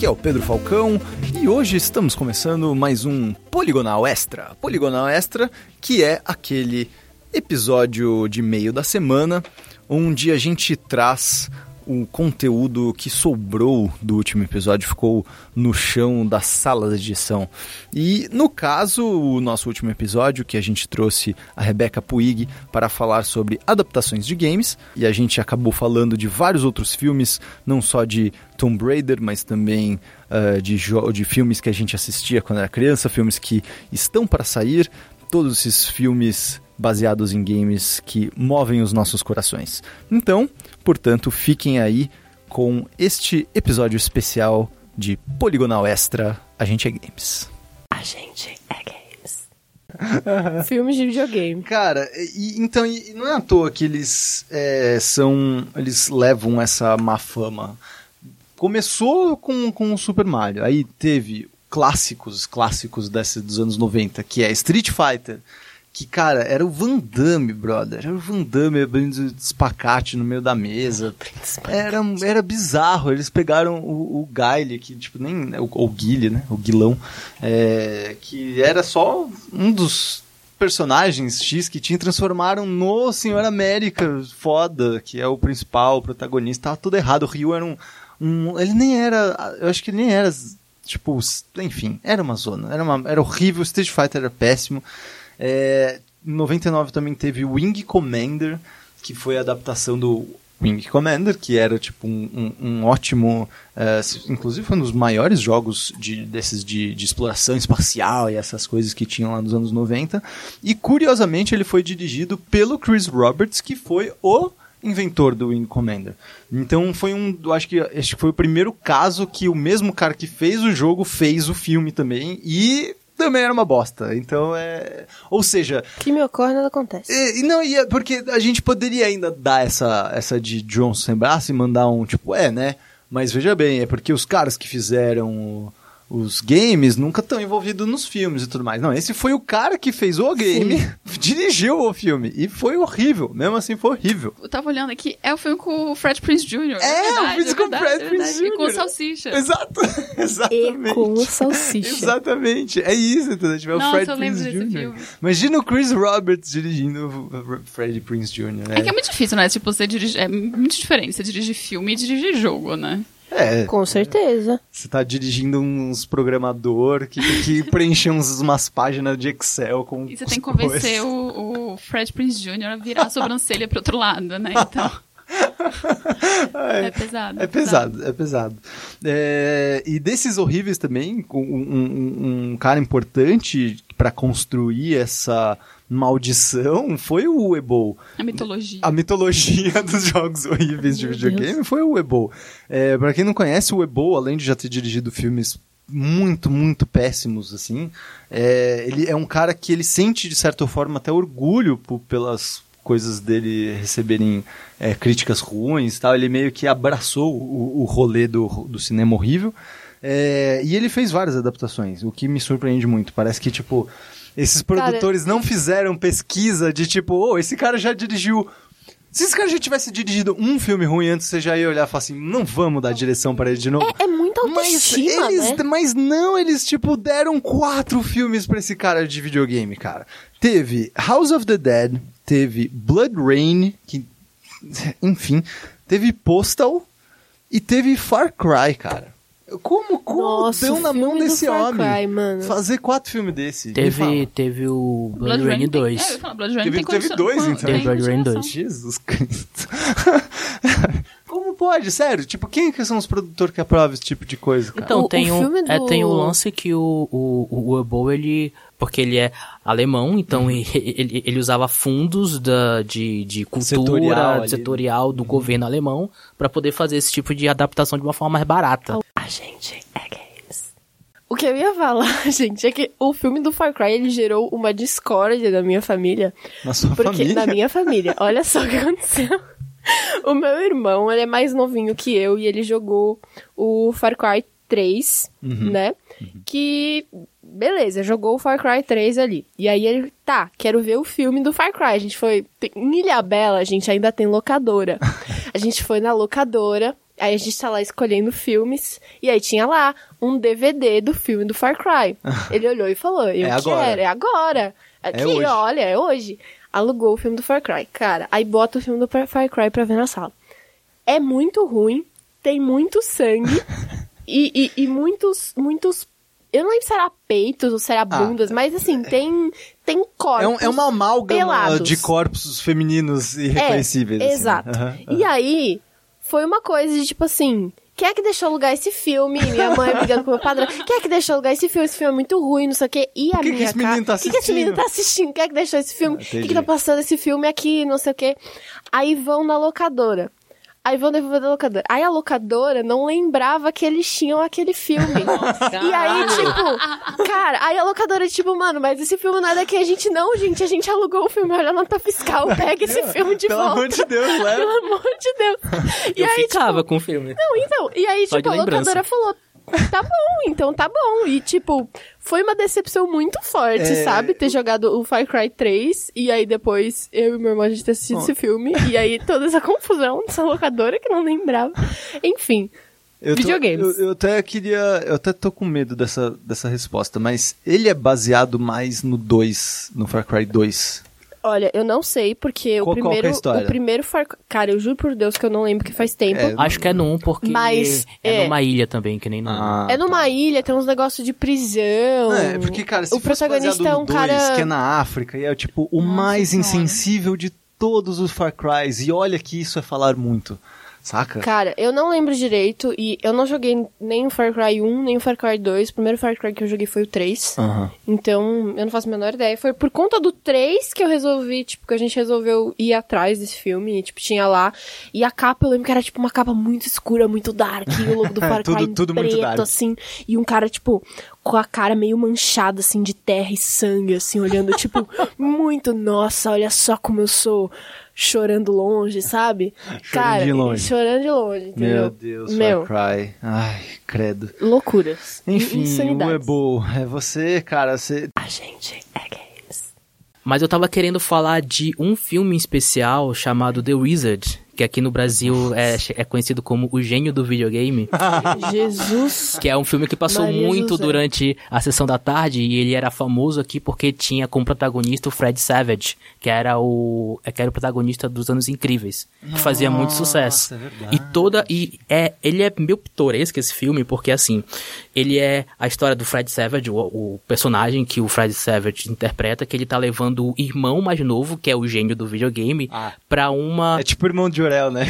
Aqui é o Pedro Falcão e hoje estamos começando mais um Poligonal Extra. Poligonal Extra, que é aquele episódio de meio da semana onde a gente traz o conteúdo que sobrou do último episódio ficou no chão da sala de edição. E no caso, o nosso último episódio, que a gente trouxe a Rebecca Puig para falar sobre adaptações de games, e a gente acabou falando de vários outros filmes, não só de Tomb Raider, mas também uh, de, de filmes que a gente assistia quando era criança, filmes que estão para sair, todos esses filmes baseados em games que movem os nossos corações. Então, portanto, fiquem aí com este episódio especial de Poligonal Extra A gente é games. A gente é games. Filmes de videogame. Cara, e, então e não é à toa que eles é, são. Eles levam essa má fama. Começou com, com o Super Mario, aí teve clássicos, clássicos desse, dos anos 90, que é Street Fighter, que, cara, era o Van Damme, brother. Era o Van Damme abrindo espacate no meio da mesa. Era, era bizarro. Eles pegaram o, o Guile, que, tipo, nem. O, o Guile, né? O Guilão. É, que era só um dos personagens X que tinha transformaram no Senhor América foda, que é o principal, o protagonista. Tava tudo errado. O Ryu era um. um ele nem era. Eu acho que ele nem era. Tipo, enfim, era uma zona. Era, uma, era horrível. Street Fighter era péssimo. É, em 99 também teve Wing Commander, que foi a adaptação do Wing Commander, que era tipo um, um, ótimo, uh, inclusive foi um dos maiores jogos de, desses de, de, exploração espacial e essas coisas que tinham lá nos anos 90. E curiosamente ele foi dirigido pelo Chris Roberts, que foi o inventor do Wing Commander. Então foi um, acho que que foi o primeiro caso que o mesmo cara que fez o jogo fez o filme também e também era uma bosta. Então é. Ou seja. Que me ocorre nada acontece. E, não, e é porque a gente poderia ainda dar essa, essa de Johnson sem braço e mandar um tipo, é, né? Mas veja bem, é porque os caras que fizeram os games nunca estão envolvidos nos filmes e tudo mais. Não, esse foi o cara que fez o game, dirigiu o filme e foi horrível. Mesmo assim, foi horrível. Eu tava olhando aqui, é o filme com o Fred Prince Jr. É, é verdade, o filme é com o Fred Prince Jr. E com o Salsicha. Exato, exatamente. E com o Salsicha. Exatamente, é isso, entendeu? Tipo, é o Fred Prince Jr. Filme. Imagina o Chris Roberts dirigindo o Fred Prince Jr., né? É que é muito difícil, né? Tipo, você dirige... É muito diferente você dirigir filme e dirigir jogo, né? É. Com certeza. Você tá dirigindo uns programador que tem que preencher uns, umas páginas de Excel com. E você tem que convencer o, o, Fred Prince Jr. a virar a sobrancelha pro outro lado, né? Então. é, é, pesado. É pesado, é pesado. É, e desses horríveis também, um, um, um cara importante para construir essa maldição foi o Uebo. A mitologia. A mitologia dos jogos horríveis de videogame foi o Uebo. É, pra quem não conhece, o Uebo, além de já ter dirigido filmes muito, muito péssimos, assim, é, ele é um cara que ele sente, de certa forma, até orgulho pelas coisas dele receberem é, críticas ruins tal. Ele meio que abraçou o, o rolê do, do cinema horrível. É, e ele fez várias adaptações, o que me surpreende muito. Parece que, tipo, esses produtores cara... não fizeram pesquisa de tipo, oh, esse cara já dirigiu se esse cara já tivesse dirigido um filme ruim antes, você já ia olhar e falar assim, não vamos dar direção para ele de novo. É, é muita autoestima, mas, eles, né? mas não, eles, tipo, deram quatro filmes para esse cara de videogame, cara. Teve House of the Dead, teve Blood Rain, que, enfim, teve Postal e teve Far Cry, cara. Como, como Nossa, deu na mão desse homem Cry, mano. fazer quatro filmes desse? Teve, teve o Blood, Blood Rain 2. Tem, é, Blood Rain teve, teve dois, então. Teve Blood Rain 2. Jesus Cristo. Como pode? Sério? Tipo, quem que são os produtores que aprovam esse tipo de coisa, cara? Então, tem, o um, do... é, tem o um lance que o, o, o Urbo, ele... Porque ele é alemão, então uhum. ele, ele, ele, usava fundos da, de, de cultura setorial, setorial do uhum. governo alemão para poder fazer esse tipo de adaptação de uma forma mais barata. Gente é games. O que eu ia falar, gente, é que o filme do Far Cry ele gerou uma discórdia da minha família. Na sua porque, família? Na minha família. Olha só o que aconteceu. o meu irmão, ele é mais novinho que eu e ele jogou o Far Cry 3, uhum. né? Uhum. Que, beleza, jogou o Far Cry 3 ali. E aí ele, tá, quero ver o filme do Far Cry. A gente foi. Em Ilha Bela, a gente ainda tem locadora. a gente foi na locadora Aí a gente tá lá escolhendo filmes, e aí tinha lá um DVD do filme do Far Cry. Ele olhou e falou, eu É quero, agora. é agora. Aqui, hoje. olha, é hoje. Alugou o filme do Far Cry. Cara, aí bota o filme do Far Cry pra ver na sala. É muito ruim, tem muito sangue e, e, e muitos, muitos. Eu não lembro se era peitos ou se era bundas, mas assim, tem, tem corpos. É, um, é uma amálgama pelados. de corpos femininos irreconhecíveis. assim. Exato. Aham, E aí, foi uma coisa de tipo assim. Quem é que deixou alugar esse filme? Minha mãe brigando com meu padrão. Quem é que deixou alugar esse filme? Esse filme é muito ruim, não sei o quê. E a que que minha esse menino tá O que, que esse menino assistindo? tá assistindo? Quem é que deixou esse filme? O que, que tá passando esse filme aqui, não sei o quê. Aí vão na locadora. Aí vão devolver da locadora. Aí a locadora não lembrava que eles tinham aquele filme. e aí, tipo, cara, aí a locadora, tipo, mano, mas esse filme não é daqui, a gente não, gente, a gente alugou o filme, olha a nota fiscal, pega esse filme de Pelo volta. amor de Deus, leva. Pelo amor de Deus. E Eu aí, ficava com o filme. não, então, e aí, Só tipo, a lembrança. locadora falou, tá bom, então tá bom. E, tipo, foi uma decepção muito forte, É, sabe? Ter jogado o Far Cry 3, e aí depois eu e meu irmão a gente ter assistido Bom. esse filme, e aí toda essa confusão dessa locadora que não lembrava. Enfim, Eu tô- Videogames. eu, eu até queria. Eu até tô com medo dessa, dessa resposta, mas ele é baseado mais no 2, no Far Cry 2. Olha, eu não sei, porque Qual- o qual que é a primeiro. história? o primeiro Far Cry. Cara, eu juro por Deus que eu não lembro que faz tempo. É, Acho que é no 1, porque Mas, é, é. numa ilha também, que nem no Ah, É numa tá. ilha, tem uns negócios de prisão. É, porque, cara, se o protagonista é um 2, cara. que é na África, e é tipo o mais Senhora. insensível de todos os Far Crys. E olha que isso é falar muito. Saca? Cara, eu não lembro direito e eu não joguei nem o Far Cry 1, nem o Far Cry 2. O primeiro Far Cry que eu joguei foi o 3. Aham. Então, eu não faço a menor ideia. Foi por conta do 3 que eu resolvi, tipo, que a gente resolveu ir atrás desse filme. E, tipo, tinha lá. E a capa, eu lembro que era, tipo, uma capa muito escura, muito dark. E o logo do Far Tudo- Cry tudo muito preto, dark. assim. E um cara, tipo, com a cara meio manchada, assim, de terra e sangue, assim, olhando, tipo, muito, nossa, olha só como eu sou. Chorando longe, sabe? cara, de longe. chorando de longe, entendeu? Meu Deus, Meu, Far Cry. Ai, credo. loucuras. Enfim, o. Ebo, é você, cara, você... A gente é games. Mas eu tava querendo falar de um filme especial chamado The Wizard, que aqui no Brasil é, é conhecido como O Gênio do Videogame, Jesus. que é um filme que passou Maria muito José. durante a sessão da tarde e ele era famoso aqui porque tinha como protagonista o Fred Savage, que era o que era o protagonista dos Anos Incríveis, que fazia muito sucesso. é verdade. E toda e é ele é meio pitoresco esse filme porque assim, ele é a história do Fred Savage, o, o personagem que o Fred Savage interpreta, que ele tá levando o irmão mais novo, que é o gênio do videogame, Ah. pra uma É tipo o irmão de Jorel, né?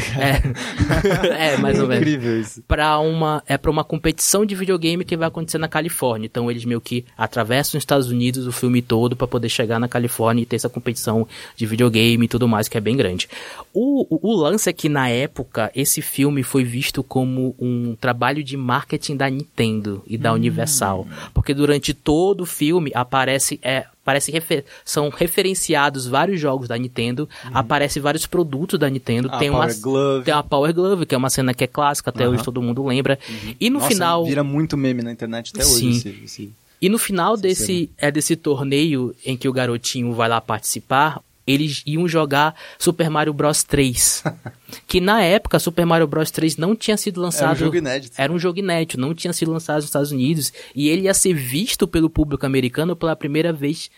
é, é mais ou menos incrível isso. para uma é para uma competição de videogame que vai acontecer na Califórnia. Então eles meio que atravessam os Estados Unidos o filme todo para poder chegar na Califórnia e ter essa competição de videogame e tudo mais que é bem grande. O, o, o lance é que na época esse filme foi visto como um trabalho de marketing da Nintendo e da Universal, porque durante todo o filme aparece é Parece refer são referenciados vários jogos da Nintendo, aparece vários produtos da Nintendo, A tem Power uma Glove. tem a Power Glove, que é uma cena que é clássica, até Aham. hoje todo mundo lembra. E no Nossa, final, Vira muito meme na internet até Sim. hoje. Esse, esse... e no final Essa desse é desse torneio em que o garotinho vai lá participar, eles iam jogar Super Mario Bros 3. que na época Super Mario Bros 3 não tinha sido lançado. Era um jogo inédito. Era um jogo inédito, não tinha sido lançado nos Estados Unidos e ele ia ser visto pelo público americano pela primeira vez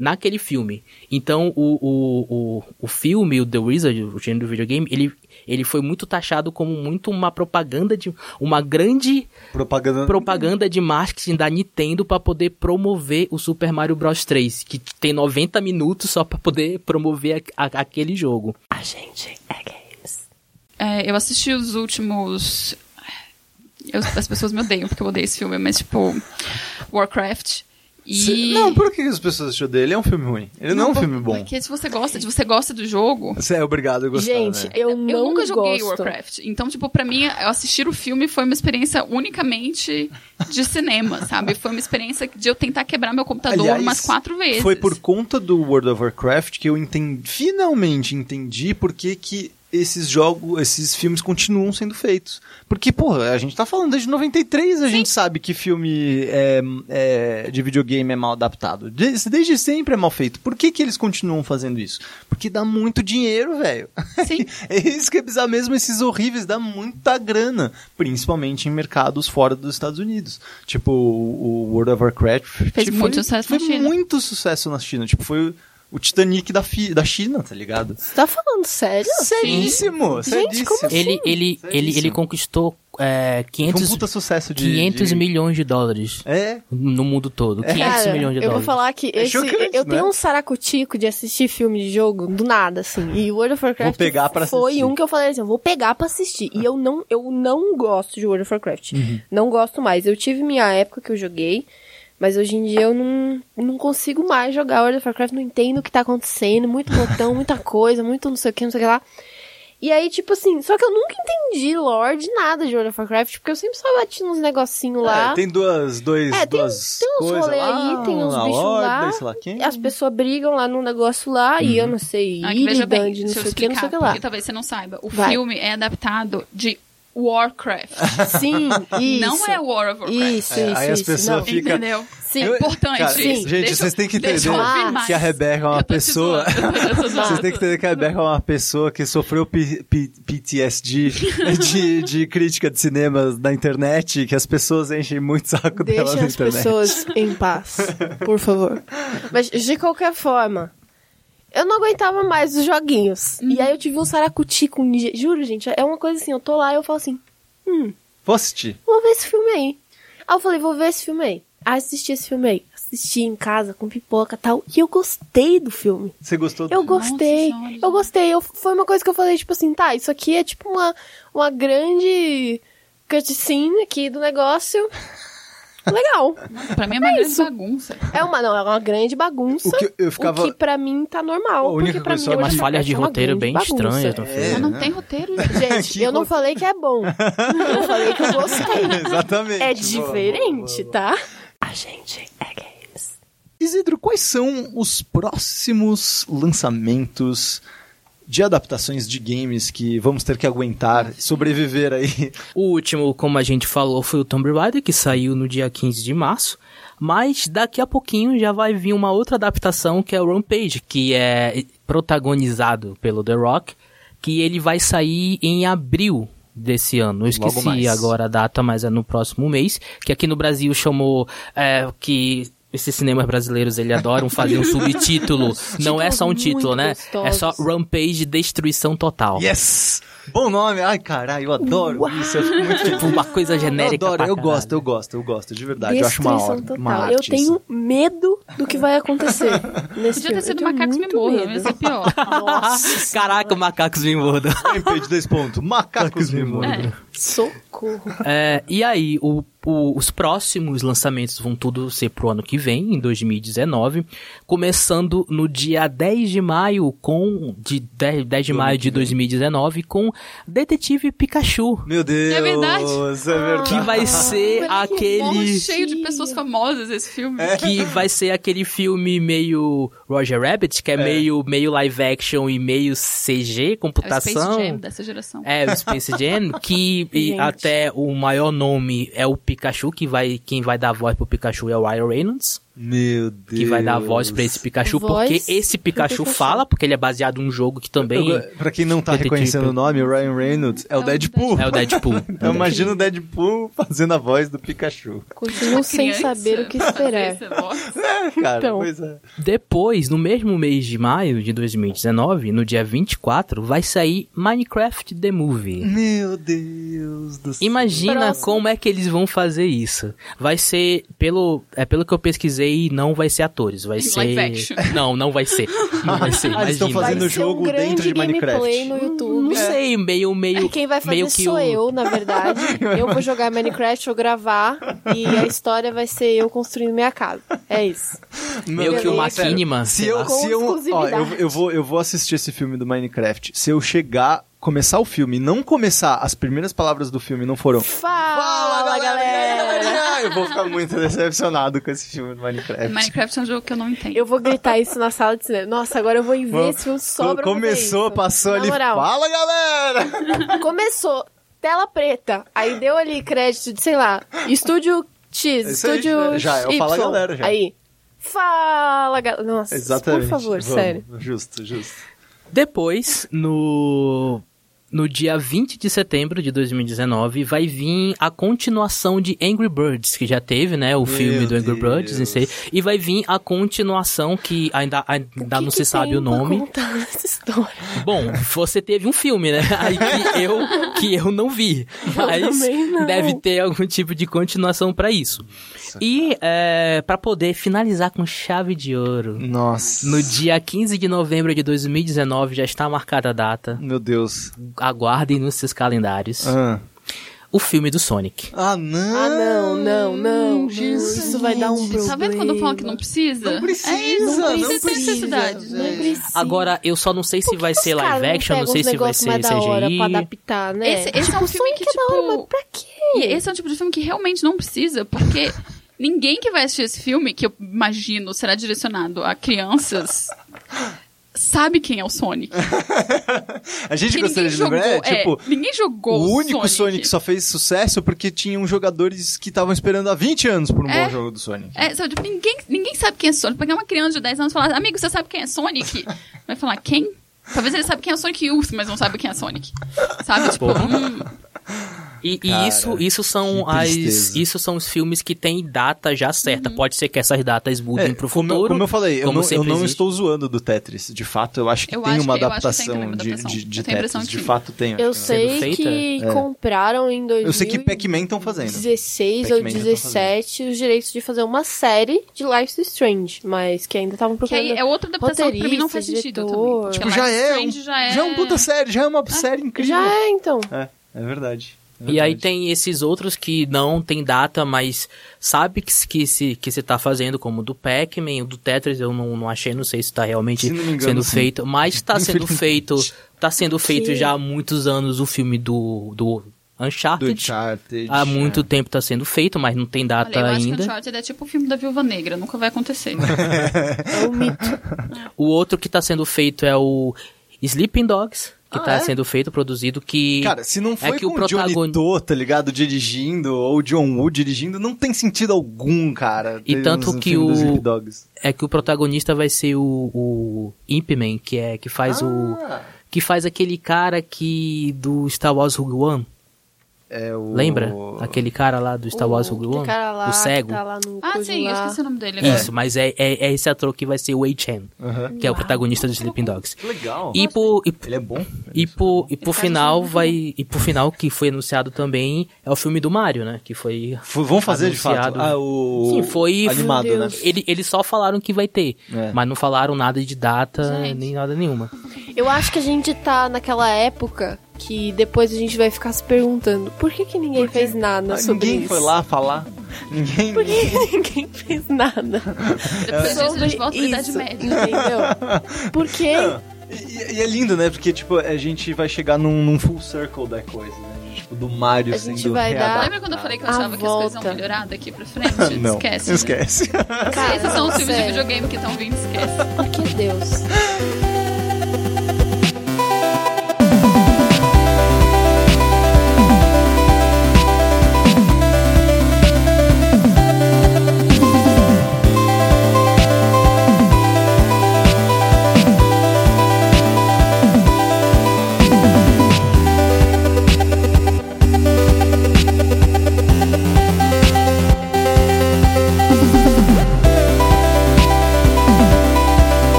naquele filme. Então o, o, o, o filme, o The Wizard, o gênero do videogame, ele, ele foi muito taxado como muito uma propaganda de uma grande Propaganda. propaganda de marketing da Nintendo para poder promover o Super Mario Bros 3, que tem 90 minutos só para poder promover a- a- aquele jogo. A gente é games. É, eu assisti os últimos. eu- as pessoas me odeiam porque eu odeio esse filme, mas tipo. Warcraft. E... Não, por que as pessoas acham dele? É um filme ruim. Ele não, é um por- filme bom. Porque se você gosta, se você gosta do jogo. Você é obrigado a gostar, Gente, né? eu não eu nunca joguei gosto. Warcraft. Então, tipo, pra mim, eu assistir o filme foi uma experiência unicamente de cinema, sabe? Foi uma experiência de eu tentar quebrar meu computador Aliás, umas quatro vezes. Foi por conta do World of Warcraft que eu entendi, finalmente entendi por que, que esses jogos, esses filmes continuam sendo feitos. Porque, porra, a gente tá falando desde 93, a Sim. gente sabe que filme é, é, de videogame é mal adaptado. Desde, desde, sempre é mal feito. Por que, que eles continuam fazendo isso? Porque dá muito dinheiro, velho. Sim. é isso que é bizarro mesmo, esses horríveis, dá muita grana. Principalmente em mercados fora dos Estados Unidos. Tipo, o World of Warcraft. Fez tipo, muito sucesso foi na China. muito sucesso na China. Tipo, foi o Titanic da, fi, da China, tá ligado? Você tá falando sério? Seríssimo, Sim. Gente, como assim? Ele, ele, ele, ele conquistou é, 500, Foi um puta sucesso de, 500 de... milhões de dólares. É. No mundo todo. É. 500 Cara, milhões de eu dólares. vou falar que É esse, chocante, eu né? tenho um saracutico de assistir filme de jogo do nada, assim. E World of Warcraft Vou pegar pra foi assistir. um que eu falei assim, eu vou pegar pra assistir. E eu não, eu não gosto de World of Warcraft. Uhum. Não gosto mais. Eu tive minha época que eu joguei, mas hoje em dia eu não, não consigo mais jogar World of Warcraft, não entendo o que tá acontecendo, muito botão, muita coisa, muito não sei o que, não sei o que lá. E aí, tipo assim, só que eu nunca entendi lore de nada de World of Warcraft, porque eu sempre só bati nos negocinhos lá. É, tem duas, dois, É, tem, duas tem uns coisas rolê lá, aí, tem uns bichos lá. sei lá quem. As pessoas brigam lá no negócio lá e eu não sei, Ah, veja bem, não sei o que, não sei o que lá. talvez você não saiba. O Vai. filme é adaptado de Warcraft. Sim, isso. Não é War of Warcraft. Isso, É, isso, aí as isso. pessoas não. ficam- Entendeu? Sim. É importante. Cara, Sim. Gente, Deixa eu- vocês têm que deixa eu entender que a Rebeca é uma Eu pessoa. eu. Vocês têm que entender que a Rebeca é uma pessoa que sofreu P- P- PTSD de, de crítica de cinema na internet, que as pessoas enchem muito saco dela Deixa na as internet. pessoas em paz, por favor. Mas, de qualquer forma, eu não aguentava mais os joguinhos. Uhum. E aí eu tive um saracuti com ninja. Juro, gente, é uma coisa assim, eu tô lá e eu falo assim, hum, Vou assistir. vou ver esse filme aí. Aí eu falei, vou ver esse filme aí. Aí assisti esse filme aí. Assisti em casa, com pipoca e tal. E eu gostei do filme. Você gostou do Eu filme? gostei. Nossa, eu gostei. Eu, foi uma coisa que eu falei, tipo assim, tá, isso aqui é tipo uma, uma grande cutscene aqui do negócio. Legal. Pra mim é uma grande isso. bagunça. É uma, não, é uma grande bagunça. O que eu ficava- O que pra mim tá normal. A única porque pra mim só- World Umas falhas de é roteiro bem estranhas no filme. É, Mas não né? tem roteiro, gente. Eu não falei que é bom. Eu falei que eu gostei. Exatamente. É Boa, diferente, boa, boa. tá? A gente é games. Isidro, quais são os próximos lançamentos de adaptações de games que vamos ter que aguentar, sobreviver aí? O último, como a gente falou, foi o Tomb Raider, que saiu no dia 15 de março. Mas daqui a pouquinho já vai vir uma outra adaptação, que é o Rampage, que é protagonizado pelo The Rock, que ele vai sair em abril desse ano. Eu esqueci agora a data, mas é no próximo mês, que aqui no Brasil chamou é, que esses cinemas brasileiros ele adoram fazer um subtítulo. Não é só um título, né? É só gostosos. Rampage Destruição Total. Yes! Bom nome! Ai, caralho, eu adoro isso. Eu fico muito Tipo, uma coisa Eu genérica adoro, pra eu gosto, eu gosto, eu gosto, de verdade. eu acho uma, Destruição hora- total. uma eu arte tenho isso. medo do que vai acontecer nesse Podia ter sido Eu Macacos Me Mordam, ia ser pior. Nossa, Caraca, macacos me mordam. Rampage 2 pontos. Macacos me mordam. É. socorro. É, e aí, o- o- os próximos lançamentos vão tudo ser pro ano que vem, em 2019. Começando no dia 10 de maio, com. De 10, 10 de maio de que vem. 2019, com Detetive Pikachu. Meu Deus! É verdade. É verdade. Que vai ser Ah, que aquele. Cheio de pessoas famosas esse filme. É. Que vai ser aquele filme meio Roger Rabbit, que é, Meio, meio live action e meio CG, É o Space computação. Jam dessa geração. É, o Space Jam, que e até o maior nome é o Pikachu, que vai, quem vai dar voz pro Pikachu é o Ryan Reynolds, Meu Deus. que vai dar voz pra esse Pikachu, Voz porque esse Pikachu, Pikachu. fala, porque ele é baseado em um jogo que também Eu, pra quem não tá Detetive reconhecendo o nome, o Ryan Reynolds é o É o Deadpool. é o Deadpool. Eu imagino o Deadpool fazendo a voz do Pikachu. Continuo sem saber o que esperar. É, cara, Então. pois é. Depois, no mesmo mês de maio de 2019, no dia 24, vai sair Minecraft The Movie. Meu Deus do céu. Imagina Próximo. como é que eles vão fazer isso. Vai ser, pelo, é pelo que eu pesquisei, não vai ser atores, vai ser... Não, não vai ser. Não vai ser, Ah, eles estão imagina. fazendo Vai o ser um jogo grande dentro de Minecraft. no YouTube. Não sei, meio, meio... Quem vai fazer meio que sou o... eu, na verdade. Eu vou jogar Minecraft, vou gravar e a história vai ser eu construindo minha casa. É isso. Meio que o. Machinima, Se eu, se eu, ó, eu, eu vou, eu vou assistir esse filme do Minecraft. Se eu chegar, começar o filme, não começar as primeiras palavras do filme não foram. Fala, galera! eu vou ficar muito decepcionado com esse filme do Minecraft. Minecraft é um jogo que eu não entendo. Eu vou gritar isso na sala de cinema. Nossa, agora eu vou ir ver esse filme só pra Começou, isso. passou Na ali. moral. Fala, galera! Começou, tela preta. Aí deu ali crédito de, sei lá, estúdio X, aí, estúdio já é o Y. Fala Galera, já. Aí, fala, galera. Nossa, Exatamente. por favor, Vamos. sério. Justo, justo. Depois, no no dia 20 de setembro de 2019, vai vir a continuação de Angry Birds, que já teve, né, o filme do Angry Deus. Birds, não sei, e vai vir a continuação que ainda, ainda O não que se que sabe tem o nome. Essa história? Bom, você teve um filme, né? Aí que eu, que eu não vi. Mas também não. deve ter algum tipo de continuação pra isso. E é, para poder finalizar com chave de ouro, Nossa. no dia 15 de novembro de 2019 já está marcada a data. Meu Deus. Aguardem nos seus calendários. Ah, O filme do Sonic. ah não. Ah, não, não, não. não. Jesus. Isso vai dar um problema. Tá vendo quando falam que não precisa? Não precisa, é isso, não não precisa, necessidade. velho. Não precisa. Agora, eu só não sei se vai ser live action, não pegam sei se vai ser da hora CGI. pra adaptar, né? Esse- esse é um filme Sonic que, é da hora, tipo, mas pra quê? Esse é um tipo de filme que realmente não precisa, porque ninguém que vai assistir esse filme, que eu imagino será direcionado a crianças, sabe quem é o Sonic. A gente Que gostaria de jogou, lembrar, é, é, tipo, ninguém jogou o único Sonic. só fez sucesso porque tinham jogadores que estavam esperando há 20 anos por um É. bom jogo do Sonic. É, sabe, tipo, ninguém, ninguém sabe quem é Sonic. Pegar uma criança de 10 anos e falar, amigo, você sabe quem é Sonic? Vai falar, quem? Talvez ele saiba quem é o Sonic Youth, mas não sabe quem é Sonic. Sabe? Tipo, hum, E, e isso, isso são que as, isso são os filmes que têm data já certa. Uhum. Pode ser que essas datas mudem É, pro como, futuro. como eu falei, eu como não, eu não estou zoando do Tetris. De fato, eu acho que Eu tem acho uma que- eu acho que tem adaptação, também uma de, de, de Eu Tetris. que De fato tem. Eu acho que é. sei que É. compraram em 2016 Eu sei que Pac-Man estão fazendo. 16 ou Pac-Man já tá 17 os direitos de fazer uma série de Life is Strange, mas que ainda estavam que procurando. aí é outra adaptação que pra mim não faz sentido diretor. também. Tipo, já é, um, já é... já é um puta série, já é uma série incrível. Já é, então. É, é verdade. E aí tem esses outros que não tem data, mas sabe que, se- que, se, que se tá fazendo, como o do Pac-Man, o do Tetris, eu não, não achei, não sei se tá realmente Se engano, sendo sim. feito, mas tá sendo feito, tá sendo feito Que- já há muitos anos o filme do, do Do Uncharted. Uncharted. Há muito é. tempo tá sendo feito, mas não tem data Olha, eu acho que ainda. Uncharted é tipo o filme da Viúva Negra, nunca vai acontecer. É um mito. O outro que tá sendo feito é o Sleeping Dogs, que Ah, tá é? sendo feito, produzido, que... Cara, se não foi é que o com o Johnny protagon- To, tá ligado? Dirigindo, ou o John Woo dirigindo, não tem sentido algum, cara. E tanto um que o- é que o protagonista vai ser o, o Imp Man, que é que faz o Ah, que faz aquele cara que do Star Wars Rogue One, É o... lembra? Aquele cara lá do Star Wars O- Rogue aquele One, cara lá o cego. tá lá no ah, sim, eu esqueci o nome dele agora. Isso, mas é, é, é esse ator que vai ser o Wei Chen, Aham. que é o protagonista do Sleeping Dogs. Que legal. E por, e, Ele é bom? e por, e por final vai e por final que foi anunciado também é o filme do Mario, né? Que foi F- Vão fazer de fato? Anunciado. Ah, o... Sim, foi- Animado, né? Ele, eles só falaram que vai ter, É. mas não falaram nada de data Gente. nem nada nenhuma. Eu acho que a gente tá naquela época que depois a gente vai ficar se perguntando por que, que ninguém fez nada Ah, sobre Ninguém isso? foi lá falar. Ninguém... Por que ninguém fez nada? Depois disso, a gente volta pra Idade Média. Entendeu? Por quê? E, e é lindo, né? Porque, tipo, a gente vai chegar num, num full circle da coisa, né? Tipo, do Mario A gente sendo vai dar-. Lembra quando eu falei que eu achava que as coisas iam melhorar daqui pra frente? Não, esquece. né? esquece. Cara, Esses são os filmes de videogame que estão vindo, esquece. Por que Deus?